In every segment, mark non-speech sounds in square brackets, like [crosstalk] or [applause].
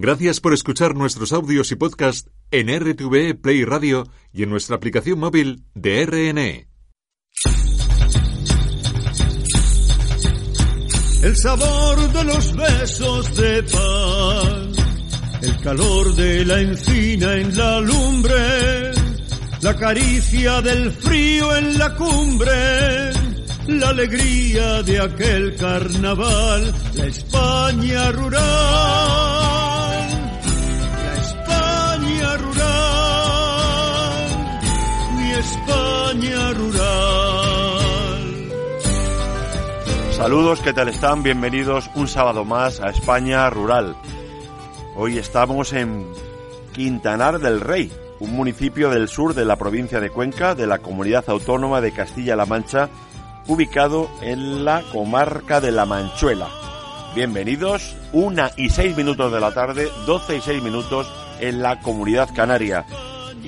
Gracias por escuchar nuestros audios y podcast en RTV Play Radio y en nuestra aplicación móvil de RNE. El sabor de los besos de paz, el calor de la encina en la lumbre, la caricia del frío en la cumbre, la alegría de aquel carnaval, la España rural, España rural. Saludos, ¿qué tal están? Bienvenidos un sábado más a España Rural. Hoy estamos en Quintanar del Rey, un municipio del sur de la provincia de Cuenca, de la comunidad autónoma de Castilla-La Mancha, ubicado en la comarca de La Manchuela. Bienvenidos, una y seis minutos de la tarde, doce y seis minutos en la comunidad canaria.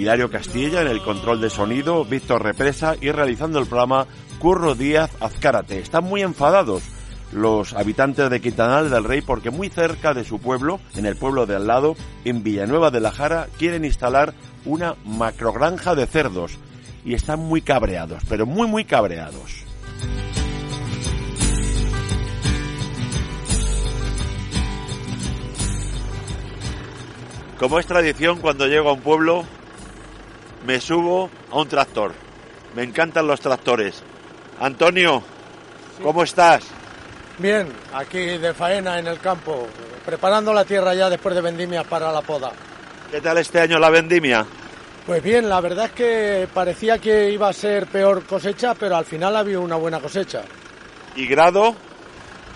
Hilario Castilla en el control de sonido, Víctor Represa y realizando el programa Curro Díaz Azcárate. Están muy enfadados los habitantes de Quintanar del Rey porque muy cerca de su pueblo, en el pueblo de al lado, en Villanueva de la Jara, quieren instalar una macrogranja de cerdos y están muy cabreados, pero muy muy cabreados. Como es tradición, cuando llego a un pueblo, me subo a un tractor. Me encantan los tractores. Antonio, ¿cómo estás? Bien, aquí de faena en el campo, preparando la tierra ya después de vendimia para la poda. ¿Qué tal este año la vendimia? Pues bien, la verdad es que parecía que iba a ser peor cosecha, pero al final ha habido una buena cosecha. ¿Y grado?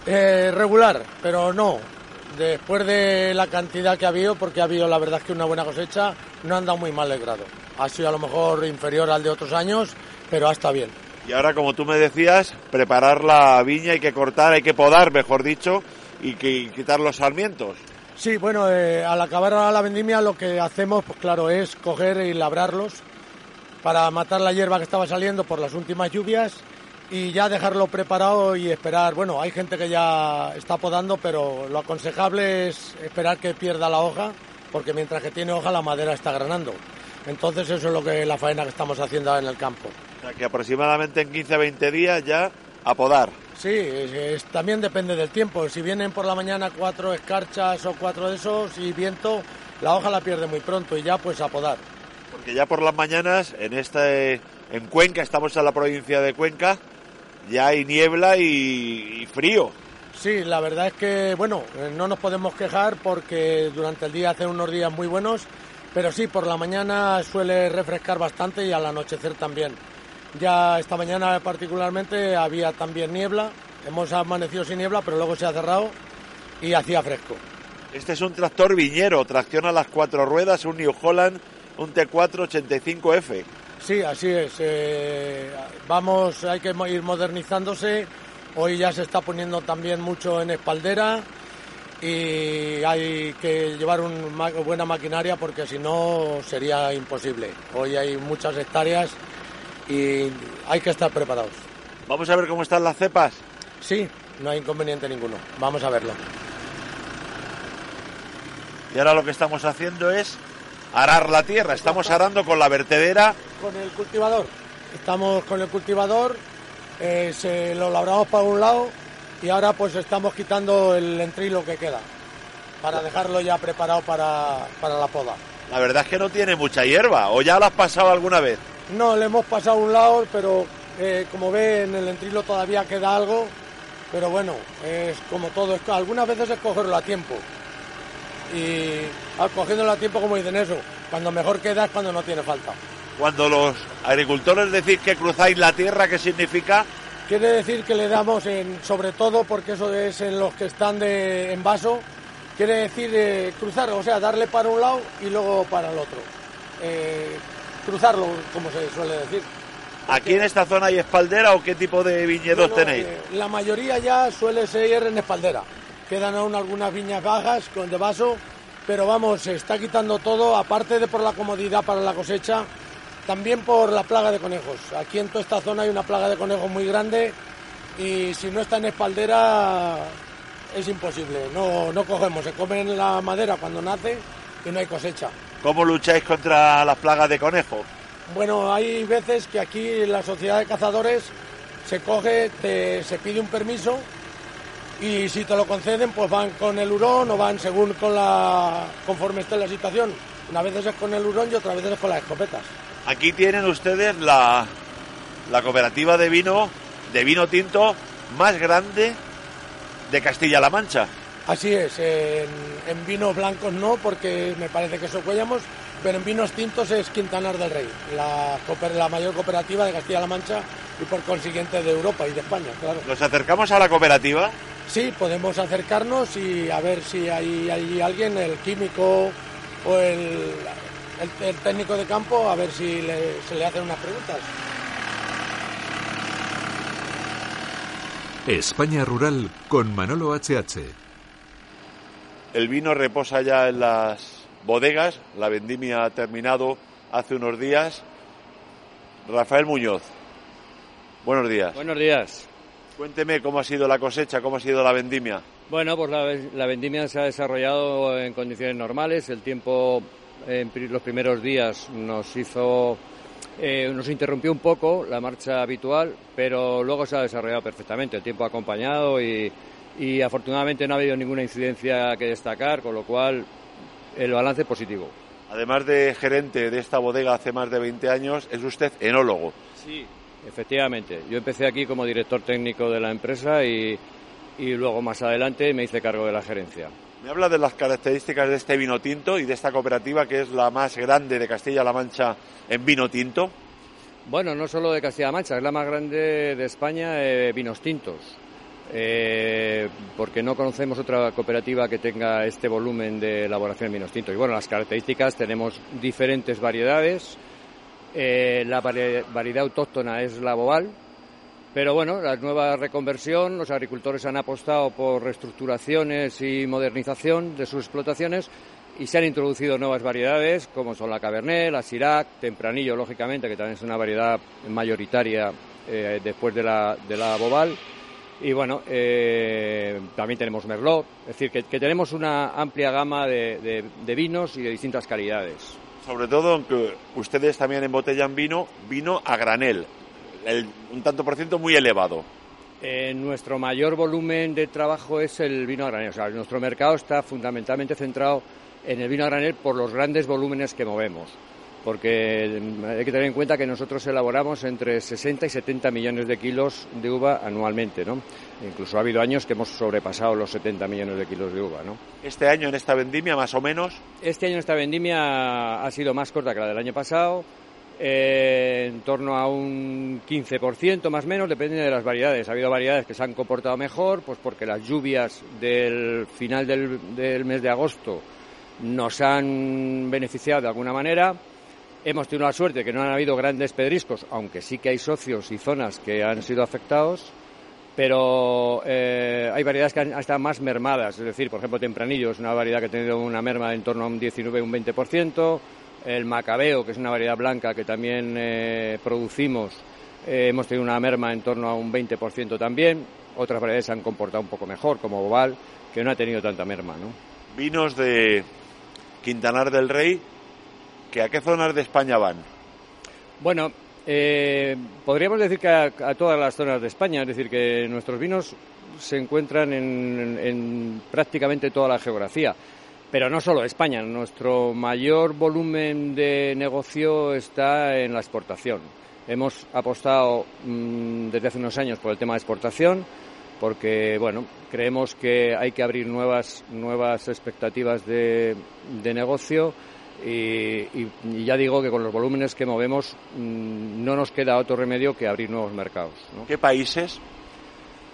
Eh, regular, pero no. Después de la cantidad que ha habido, porque ha habido la verdad es que una buena cosecha, no han dado muy mal el grado. Ha sido a lo mejor inferior al de otros años, pero ha estado bien. Y ahora, como tú me decías, preparar la viña, hay que cortar, hay que podar, mejor dicho, y, que, y quitar los sarmientos. Sí, bueno, eh, al acabar la vendimia lo que hacemos, pues claro, es coger y labrarlos para matar la hierba que estaba saliendo por las últimas lluvias y ya dejarlo preparado y esperar. Bueno, hay gente que ya está podando, pero lo aconsejable es esperar que pierda la hoja, porque mientras que tiene hoja la madera está granando. Entonces eso es lo que la faena que estamos haciendo ahora en el campo. O sea, que aproximadamente en 15-20 días ya a podar. Sí, es- es- también depende del tiempo. Si vienen por la mañana cuatro escarchas o cuatro de esos y viento, la hoja la pierde muy pronto y ya pues a podar. Porque ya por las mañanas, en este, en Cuenca, estamos en la provincia de Cuenca, ya hay niebla y, y frío. Sí, la verdad es que, bueno, eh, no nos podemos quejar porque durante el día hacen unos días muy buenos, pero sí, por la mañana suele refrescar bastante y al anochecer también. Ya esta mañana particularmente había también niebla, hemos amanecido sin niebla, pero luego se ha cerrado y hacía fresco. Este es un tractor viñero, tracciona las cuatro ruedas, un New Holland, un T4 85F. Sí, así es. eh, vamos, hay que ir modernizándose. Hoy ya se está poniendo también mucho en espaldera y hay que llevar una buena maquinaria porque si no sería imposible. Hoy hay muchas hectáreas y hay que estar preparados. Vamos a ver cómo están las cepas. Sí, no hay inconveniente ninguno. Vamos a verlo. Y ahora lo que estamos haciendo es arar la tierra. Estamos arando con la vertedera. Con el cultivador. Estamos con el cultivador, eh, se lo labramos para un lado y ahora pues estamos quitando el entrilo que queda para dejarlo ya preparado para, para la poda. La verdad es que no tiene mucha hierba. ¿O ya lo has pasado alguna vez? No, le hemos pasado un lado, pero eh, como ve en el entrilo todavía queda algo, pero bueno, es como todo, es- algunas veces es cogerlo a tiempo. Y al cogiéndolo a tiempo, como dicen eso, cuando mejor queda es cuando no tiene falta. Cuando los agricultores decís que cruzáis la tierra, ¿qué significa? Quiere decir que le damos en, sobre todo porque eso es en los que están de en vaso, quiere decir eh, cruzar, o sea, darle para un lado y luego para el otro. Eh, cruzarlo, como se suele decir. ¿Aquí en esta zona hay espaldera o qué tipo de viñedos Bueno, tenéis? eh, la mayoría ya suele ser en espaldera. Quedan aún algunas viñas bajas con de vaso, pero vamos, se está quitando todo, aparte de por la comodidad para la cosecha, también por la plaga de conejos. Aquí en toda esta zona hay una plaga de conejos muy grande y si no está en espaldera es imposible. No, no cogemos, se comen la madera cuando nace y no hay cosecha. ¿Cómo lucháis contra las plagas de conejo? Bueno, hay veces que aquí en la sociedad de cazadores se coge, se pide un permiso y si te lo conceden, pues van con el hurón o van según con la conforme esté la situación. Una vez es con el hurón y otra vez es con las escopetas. Aquí tienen ustedes la, la cooperativa de vino, de vino tinto más grande de Castilla-La Mancha. Así es, en, vinos blancos no, porque me parece que eso cuellamos, pero en vinos tintos es Quintanar del Rey, la, la mayor cooperativa de Castilla-La Mancha y por consiguiente de Europa y de España, claro. ¿Nos acercamos a la cooperativa? Sí, podemos acercarnos y a ver si hay, hay alguien, el químico o el, el, técnico de campo, a ver si se le hacen unas preguntas. España Rural con Manolo HH. El vino reposa ya en las bodegas, la vendimia ha terminado hace unos días. Rafael Muñoz, buenos días. Buenos días. Cuénteme cómo ha sido la cosecha, cómo ha sido la vendimia. Bueno, pues la, vendimia se ha desarrollado en condiciones normales. El tiempo en los primeros días nos hizo eh, nos interrumpió un poco la marcha habitual, pero luego se ha desarrollado perfectamente. El tiempo ha acompañado y, afortunadamente no ha habido ninguna incidencia que destacar, con lo cual el balance es positivo. Además de gerente de esta bodega hace más de 20 años, es usted enólogo. Sí, efectivamente. Yo empecé aquí como director técnico de la empresa y, y luego más adelante me hice cargo de la gerencia. Me habla de las características de este vino tinto y de esta cooperativa que es la más grande de Castilla-La Mancha en vino tinto. Bueno, no solo de Castilla-La Mancha, es la más grande de España en vinos tintos. Eh, porque no conocemos otra cooperativa que tenga este volumen de elaboración de vinos tintos. Y bueno, las características tenemos diferentes variedades. Eh, la variedad autóctona es la Boval, pero bueno, la nueva reconversión, los agricultores han apostado por reestructuraciones y modernización de sus explotaciones y se han introducido nuevas variedades como son la Cabernet, la Syrah, Tempranillo, lógicamente, que también es una variedad mayoritaria eh, después de la, de la Boval. Y bueno, eh, también tenemos Merlot, es decir, que, tenemos una amplia gama de, de, vinos y de distintas calidades. Sobre todo, aunque ustedes también embotellan vino, vino a granel un tanto por ciento muy elevado. Eh, nuestro mayor volumen de trabajo es el vino a granel. O sea, nuestro mercado está fundamentalmente centrado en el vino a granel por los grandes volúmenes que movemos. Porque hay que tener en cuenta que nosotros elaboramos entre 60 y 70 millones de kilos de uva anualmente, ¿no? Incluso ha habido años que hemos sobrepasado los 70 millones de kilos de uva, ¿no? ¿Este año en esta vendimia, más o menos? Este año en esta vendimia ha sido más corta que la del año pasado eh, en torno a un 15% más o menos, depende de las variedades. Ha habido variedades que se han comportado mejor, pues porque las lluvias del final del, mes de agosto nos han beneficiado de alguna manera. Hemos tenido la suerte que no han habido grandes pedriscos, aunque sí que hay socios y zonas que han sido afectados, pero eh, hay variedades que han estado más mermadas, es decir, por ejemplo, Tempranillo es una variedad que ha tenido una merma en torno a un 19 un 20%, el macabeo, que es una variedad blanca que también eh, producimos, eh, hemos tenido una merma en torno a un 20% también. Otras variedades se han comportado un poco mejor, como Boval, que no ha tenido tanta merma. ¿no? Vinos de Quintanar del Rey, ¿que ¿a qué zonas de España van? Bueno, eh, podríamos decir que a, todas las zonas de España, es decir, que nuestros vinos se encuentran en prácticamente toda la geografía. Pero no solo España, nuestro mayor volumen de negocio está en la exportación. Hemos apostado mm, desde hace unos años por el tema de exportación porque bueno, creemos que hay que abrir nuevas, nuevas expectativas de, negocio y, ya digo que con los volúmenes que movemos mm, no nos queda otro remedio que abrir nuevos mercados. ¿Qué países?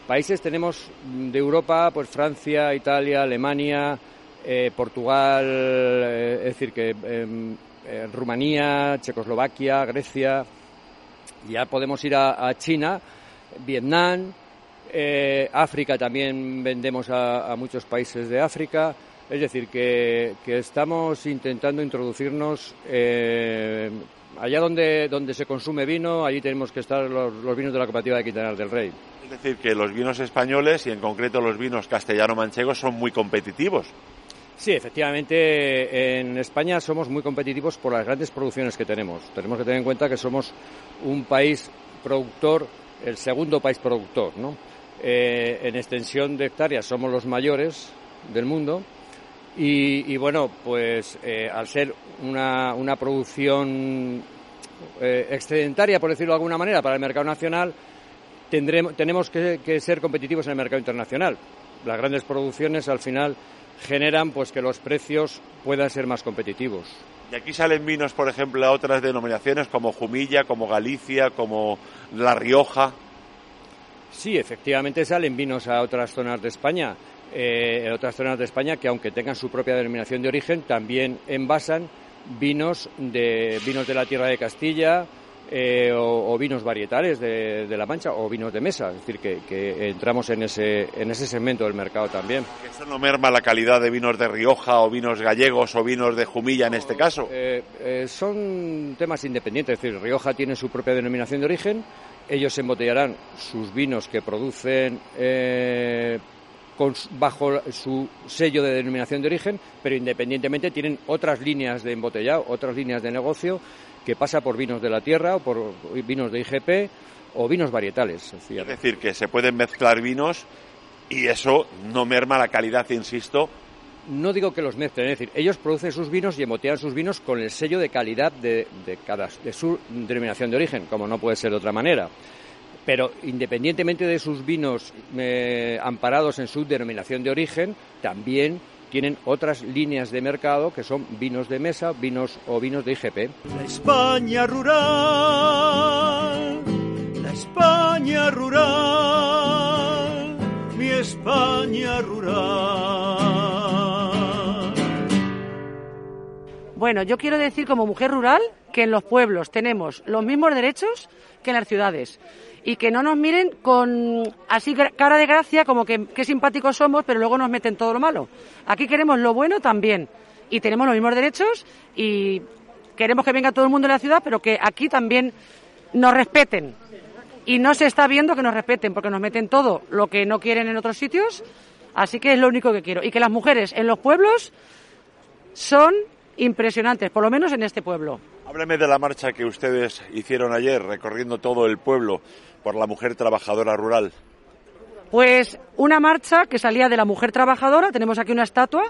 Países tenemos de Europa, pues Francia, Italia, Alemania, eh, Portugal, eh, es decir, que em, eh, Rumanía, Checoslovaquia, Grecia, ya podemos ir a, China, Vietnam, África también vendemos a, muchos países de África. Es decir, que, estamos intentando introducirnos allá donde, donde se consume vino, allí tenemos que estar los, vinos de la cooperativa de Quintanar del Rey. Es decir, que los vinos españoles y en concreto los vinos castellano-manchegos son muy competitivos. Sí, efectivamente, en España somos muy competitivos por las grandes producciones que tenemos. Tenemos que tener en cuenta que somos un país productor, el segundo país productor, ¿no? Eh, en extensión de hectáreas somos los mayores del mundo y, bueno, pues eh, al ser una, una producción eh, excedentaria, por decirlo de alguna manera, para el mercado nacional, tendremos, tenemos que, que ser competitivos en el mercado internacional. Las grandes producciones al final generan pues que los precios puedan ser más competitivos. Y aquí salen vinos, por ejemplo, a otras denominaciones como Jumilla, como Galicia, como La Rioja. Sí, efectivamente salen vinos a otras zonas de España, eh, en otras zonas de España que aunque tengan su propia denominación de origen, también envasan vinos de vinos de la tierra de Castilla, eh, o, vinos varietales de, La Mancha o vinos de mesa, es decir, que, entramos en ese, en ese segmento del mercado también. ¿Eso no merma la calidad de vinos de Rioja o vinos gallegos o vinos de Jumilla en este caso? Eh, eh, son temas independientes, es decir, Rioja tiene su propia denominación de origen, ellos embotellarán sus vinos que producen bajo su sello de denominación de origen, pero independientemente tienen otras líneas de embotellado, otras líneas de negocio que pasa por vinos de la tierra o por vinos de IGP o vinos varietales. Es decir, que se pueden mezclar vinos y eso no merma la calidad, insisto. No digo que los mezclen, es decir, ellos producen sus vinos y embotellan sus vinos con el sello de calidad de, cada, de su denominación de origen, como no puede ser de otra manera. Pero independientemente de sus vinos eh, amparados en su denominación de origen, también tienen otras líneas de mercado que son vinos de mesa, vinos o vinos de IGP. La España rural, la España rural, mi España rural. Bueno, yo quiero decir como mujer rural que en los pueblos tenemos los mismos derechos que en las ciudades y que no nos miren con así cara de gracia, como que qué simpáticos somos, pero luego nos meten todo lo malo. Aquí queremos lo bueno también y tenemos los mismos derechos y queremos que venga todo el mundo de la ciudad, pero que aquí también nos respeten. Y no se está viendo que nos respeten, porque nos meten todo lo que no quieren en otros sitios. Así que es lo único que quiero. Y que las mujeres en los pueblos son impresionantes, por lo menos en este pueblo. Hábleme de la marcha que ustedes hicieron ayer, recorriendo todo el pueblo por la mujer trabajadora rural. Pues una marcha que salía de la mujer trabajadora. Tenemos aquí una estatua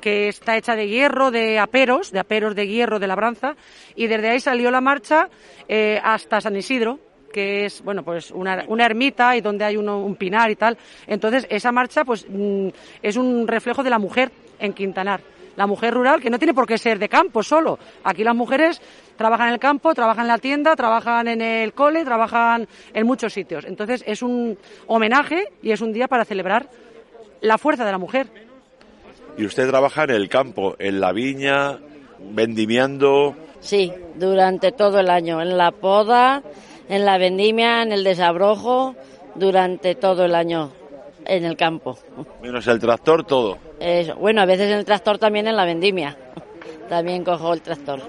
que está hecha de hierro, de aperos, de aperos de hierro de labranza, y desde ahí salió la marcha eh, hasta San Isidro, que es bueno pues una, ermita y donde hay un pinar y tal. Entonces esa marcha pues mm, es un reflejo de la mujer en Quintanar la mujer rural, que no tiene por qué ser de campo solo. Aquí las mujeres trabajan en el campo, trabajan en la tienda, trabajan en el cole, trabajan en muchos sitios. Entonces es un homenaje y es un día para celebrar la fuerza de la mujer. ¿Y usted trabaja en el campo, en la viña, vendimiando? Sí, durante todo el año, en la poda, en la vendimia, en el desabrojo, durante todo el año en el campo. Menos el tractor, todo. bueno, a veces en el tractor también en la vendimia. También cojo el tractor.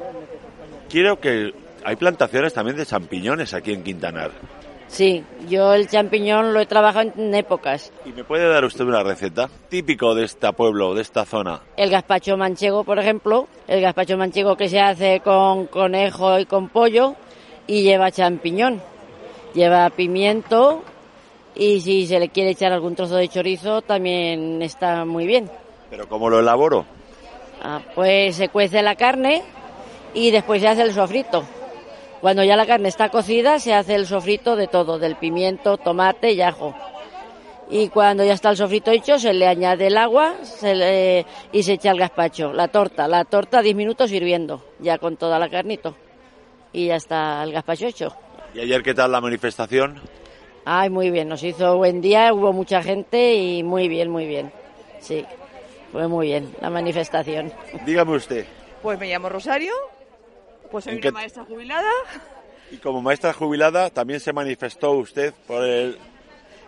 Quiero que hay plantaciones también de champiñones aquí en Quintanar. Sí, yo el champiñón lo he trabajado en épocas. ¿Y me puede dar usted una receta típico de este pueblo, de esta zona? El gazpacho manchego, por ejemplo, el gazpacho manchego que se hace con conejo y con pollo y lleva champiñón. Lleva pimiento, y si se le quiere echar algún trozo de chorizo también está muy bien. ¿Pero cómo lo elaboro? Ah, pues se cuece la carne y después se hace el sofrito. Cuando ya la carne está cocida se hace el sofrito de todo, del pimiento, tomate y ajo. Y cuando ya está el sofrito hecho se le añade el agua y se echa el gazpacho, la torta. La torta 10 minutos hirviendo, ya con toda la carnito. Y ya está el gazpacho hecho. ¿Y ayer qué tal la manifestación? Ay, muy bien, nos hizo buen día, hubo mucha gente y muy bien, muy bien. Sí, fue muy bien la manifestación. Dígame usted. Pues me llamo Rosario, pues soy una maestra jubilada. Y como maestra jubilada también se manifestó usted por el...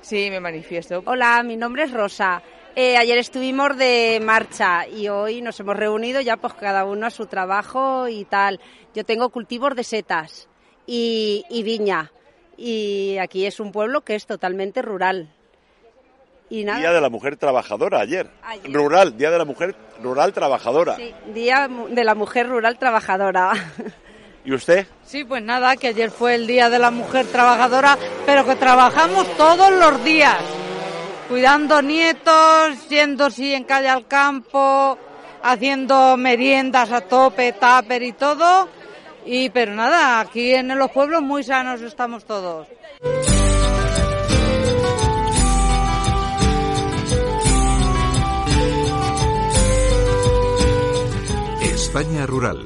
Sí, me manifiesto. Hola, mi nombre es Rosa. Eh, ayer estuvimos de marcha y hoy nos hemos reunido ya pues cada uno a su trabajo y tal. Yo tengo cultivos de setas y, y viña y aquí es un pueblo que es totalmente rural. Y nada. Día de la Mujer Trabajadora ayer. Rural, Día de la Mujer Rural Trabajadora. Sí, Día de la Mujer Rural Trabajadora. ¿Y usted? Sí, pues nada, que ayer fue el Día de la Mujer Trabajadora, pero que trabajamos todos los días, cuidando nietos, yendo sí en calle al campo, haciendo meriendas a tope, tupper y todo. Y pero nada, aquí en los pueblos muy sanos estamos todos. España Rural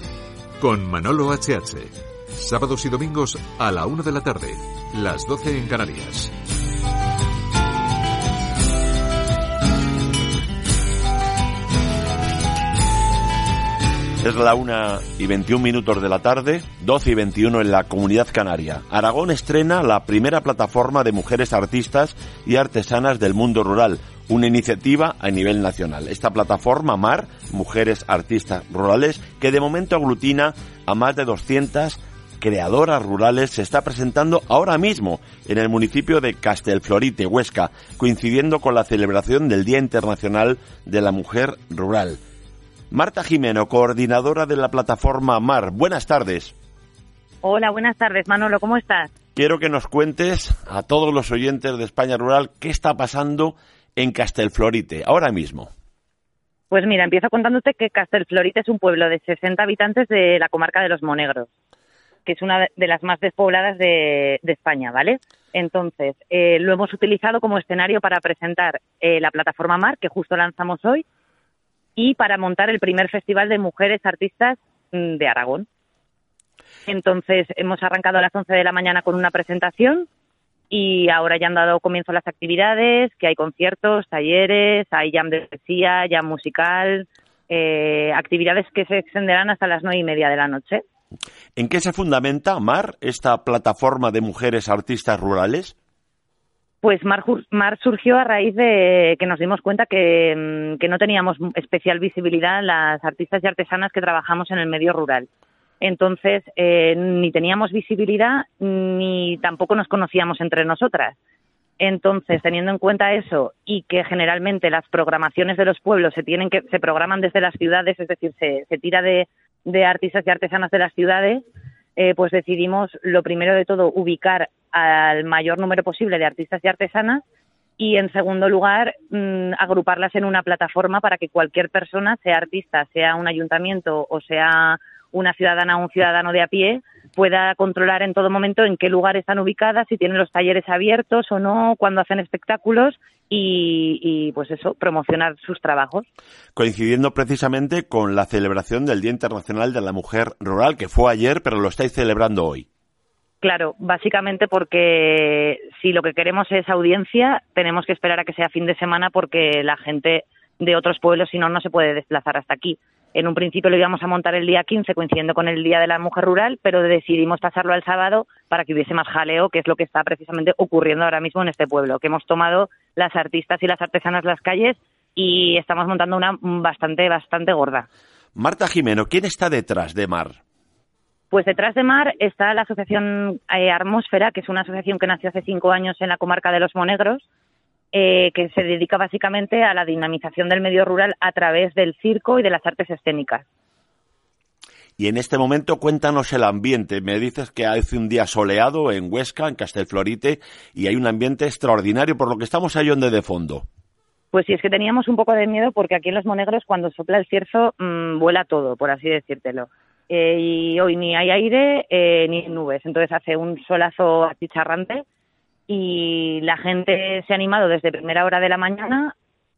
con Manolo HH. Sábados y domingos a la una de la tarde, las 12 en Canarias. Es la una y 21 minutos de la tarde, 12 y 21 en la comunidad canaria. Aragón estrena la primera plataforma de mujeres artistas y artesanas del mundo rural, una iniciativa a nivel nacional. Esta plataforma MAR, Mujeres Artistas Rurales, que de momento aglutina a más de 200 creadoras rurales, se está presentando ahora mismo en el municipio de Castelflorite, Huesca, coincidiendo con la celebración del Día Internacional de la Mujer Rural. Marta Jimeno, coordinadora de la plataforma MAR. Buenas tardes. Hola, buenas tardes, Manolo, ¿cómo estás? Quiero que nos cuentes a todos los oyentes de España Rural qué está pasando en Castelflorite, ahora mismo? Pues mira, empiezo contándote que Castelflorite es un pueblo de 60 habitantes de la comarca de los Monegros, que es una de las más despobladas de, España, ¿vale? Entonces, eh, lo hemos utilizado como escenario para presentar eh, la plataforma MAR, que justo lanzamos hoy, y para montar el primer festival de mujeres artistas mm, de Aragón. Entonces, hemos arrancado a las 11 de la mañana con una presentación y ahora ya han dado comienzo las actividades, que hay conciertos, talleres, hay jam de poesía, jam musical, eh, actividades que se extenderán hasta las nueve y media de la noche. ¿En qué se fundamenta, Mar, esta plataforma de mujeres artistas rurales? Pues Mar, Mar surgió a raíz de que nos dimos cuenta que, mm, no teníamos especial visibilidad las artistas y artesanas que trabajamos en el medio rural. Entonces, eh, ni teníamos visibilidad ni tampoco nos conocíamos entre nosotras. Entonces, teniendo en cuenta eso y que generalmente las programaciones de los pueblos se tienen que se programan desde las ciudades, es decir, se, se tira de, de, artistas y artesanas de las ciudades, eh, pues decidimos lo primero de todo ubicar al mayor número posible de artistas y artesanas y en segundo lugar mm, agruparlas en una plataforma para que cualquier persona, sea artista, sea un ayuntamiento o sea una ciudadana o un ciudadano de a pie pueda controlar en todo momento en qué lugar están ubicadas, si tienen los talleres abiertos o no, cuando hacen espectáculos y, pues eso, promocionar sus trabajos. Coincidiendo precisamente con la celebración del Día Internacional de la Mujer Rural, que fue ayer, pero lo estáis celebrando hoy. Claro, básicamente porque si lo que queremos es audiencia, tenemos que esperar a que sea fin de semana porque la gente de otros pueblos, si no, no se puede desplazar hasta aquí. En un principio lo íbamos a montar el día 15, coincidiendo con el Día de la Mujer Rural, pero decidimos pasarlo al sábado para que hubiese más jaleo, que es lo que está precisamente ocurriendo ahora mismo en este pueblo, que hemos tomado las artistas y las artesanas las calles y estamos montando una bastante, bastante gorda. Marta Jimeno, ¿quién está detrás de Mar? Pues detrás de Mar está la asociación eh, Atmósfera, que es una asociación que nació hace cinco años en la comarca de los Monegros, eh, que se dedica básicamente a la dinamización del medio rural a través del circo y de las artes escénicas. Y en este momento cuéntanos el ambiente. Me dices que hace un día soleado en Huesca, en Castelflorite, y hay un ambiente extraordinario, por lo que estamos ahí donde de fondo. Pues sí, es que teníamos un poco de miedo porque aquí en Los Monegros cuando sopla el cierzo mm, vuela todo, por así decírtelo. Eh, y hoy ni hay aire eh, ni nubes, entonces hace un solazo achicharrante y la gente se ha animado desde primera hora de la mañana.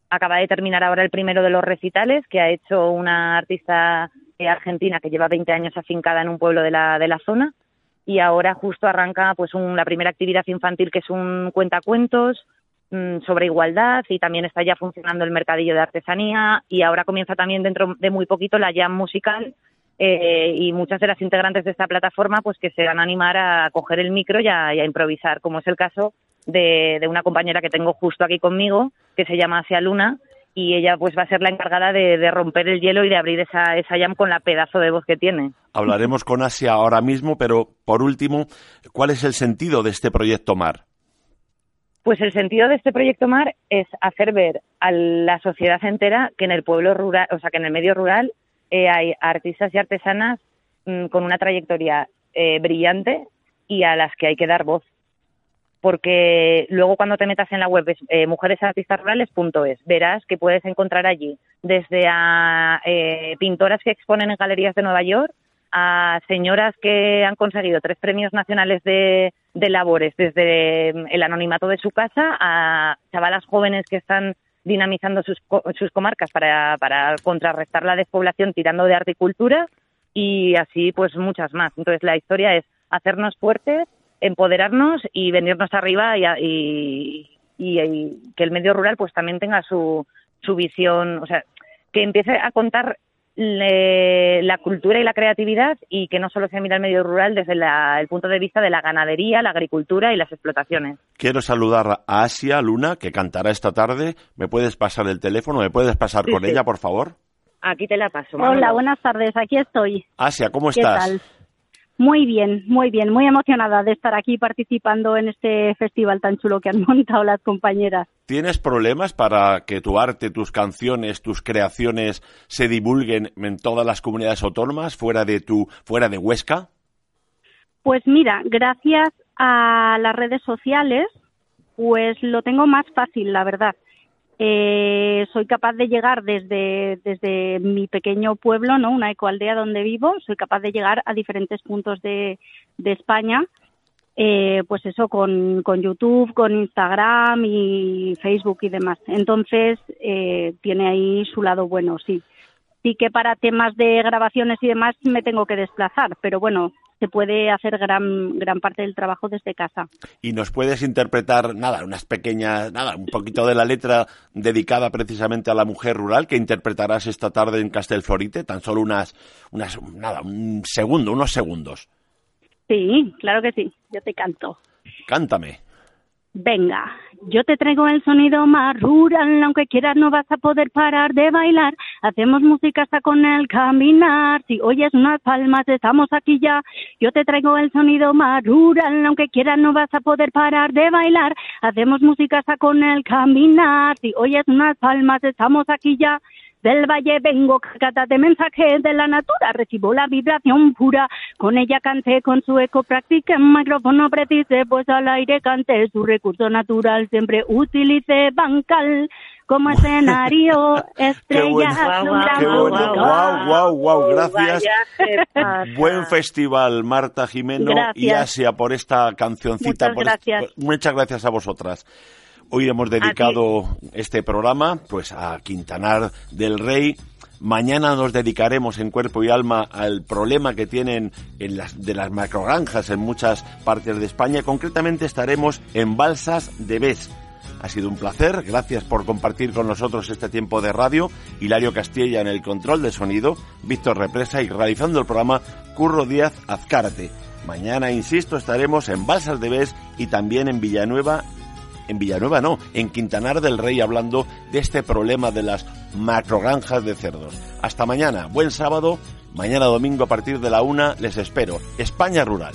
Acaba de terminar ahora el primero de los recitales que ha hecho una artista argentina que lleva 20 años afincada en un pueblo de la, de la zona. Y ahora justo arranca pues la primera actividad infantil que es un cuentacuentos mm, sobre igualdad y también está ya funcionando el mercadillo de artesanía. Y ahora comienza también dentro de muy poquito la jam musical eh, y muchas de las integrantes de esta plataforma pues que se van a animar a coger el micro y a, improvisar, como es el caso de, una compañera que tengo justo aquí conmigo, que se llama Asia Luna, y ella pues va a ser la encargada de, romper el hielo y de abrir esa, esa jam con la pedazo de voz que tiene. Hablaremos con Asia ahora mismo, pero por último, ¿cuál es el sentido de este proyecto MAR? Pues el sentido de este proyecto MAR es hacer ver a la sociedad entera que en el pueblo rural, o sea, que en el medio rural eh, hay artistas y artesanas mm, con una trayectoria eh, brillante y a las que hay que dar voz. Porque luego cuando te metas en la web eh, mujeresartistasrurales.es verás que puedes encontrar allí desde a eh, pintoras que exponen en galerías de Nueva York a señoras que han conseguido tres premios nacionales de, labores desde mm, el anonimato de su casa a chavalas jóvenes que están dinamizando sus, sus comarcas para, para contrarrestar la despoblación tirando de arte y y así pues muchas más. Entonces la historia es hacernos fuertes empoderarnos y venirnos arriba y, que el medio rural pues también tenga su, su visión, o sea, que empiece a contar la cultura y la creatividad y que no solo se mira el medio rural desde el punto de vista de la ganadería, la agricultura y las explotaciones. Quiero saludar a Asia Luna, que cantará esta tarde. ¿Me puedes pasar el teléfono? ¿Me puedes pasar con ella, por favor? Aquí te la paso. Hola, buenas tardes. Aquí estoy. Asia, ¿cómo estás? Muy bien, muy bien, muy emocionada de estar aquí participando en este festival tan chulo que han [laughs] montado las compañeras. ¿Tienes problemas para que tu arte, tus canciones, tus creaciones se divulguen en todas las comunidades autónomas fuera de tu fuera de Huesca? Pues mira, gracias a las redes sociales, pues lo tengo más fácil, la verdad. Eh, soy capaz de llegar desde, desde mi pequeño pueblo, ¿no? una ecoaldea donde vivo, soy capaz de llegar a diferentes puntos de, de España, eh, pues eso, con, con YouTube, con Instagram y Facebook y demás. Entonces, eh, tiene ahí su lado bueno, sí. Sí que para temas de grabaciones y demás me tengo que desplazar, pero bueno, se puede hacer gran, gran parte del trabajo desde casa. Y nos puedes interpretar, nada, unas pequeñas, nada, un poquito de la letra dedicada precisamente a la mujer rural que interpretarás esta tarde en Castelflorite, tan solo unas, unas, nada, un segundo, unos segundos. Sí, claro que sí, yo te canto. Cántame. Venga, yo te traigo el sonido más rural, aunque quieras no vas a poder parar de bailar. Hacemos música hasta con el caminar, si oyes unas palmas estamos aquí ya. Yo te traigo el sonido más rural, aunque quieras no vas a poder parar de bailar. Hacemos música hasta con el caminar, si oyes unas palmas estamos aquí ya. Del valle vengo cargada de mensajes de la natura, recibo la vibración pura. Con ella canté, con su eco practiqué, micrófono precise, pues al aire canté su recurso natural. Siempre utilicé bancal como [laughs] escenario estrella. Qué bueno, wow, wow, wow, gracias. Buen festival, Marta Jimeno y Asia, por esta cancioncita. Muchas gracias. muchas gracias a vosotras. Hoy hemos dedicado este programa pues a Quintanar del Rey. Mañana nos dedicaremos en cuerpo y alma al problema que tienen en las, de las macrogranjas en muchas partes de España. Concretamente estaremos en Balsas de Bes. Ha sido un placer, gracias por compartir con nosotros este tiempo de radio. Hilario Castilla en el control de sonido, Víctor Represa y realizando el programa Curro Díaz Azcárate. Mañana, insisto, estaremos en Balsas de Bes y también en Villanueva en Villanueva no, en Quintanar del Rey hablando de este problema de las macrogranjas de cerdos. Hasta mañana, buen sábado, mañana domingo a partir de la una les espero. España Rural.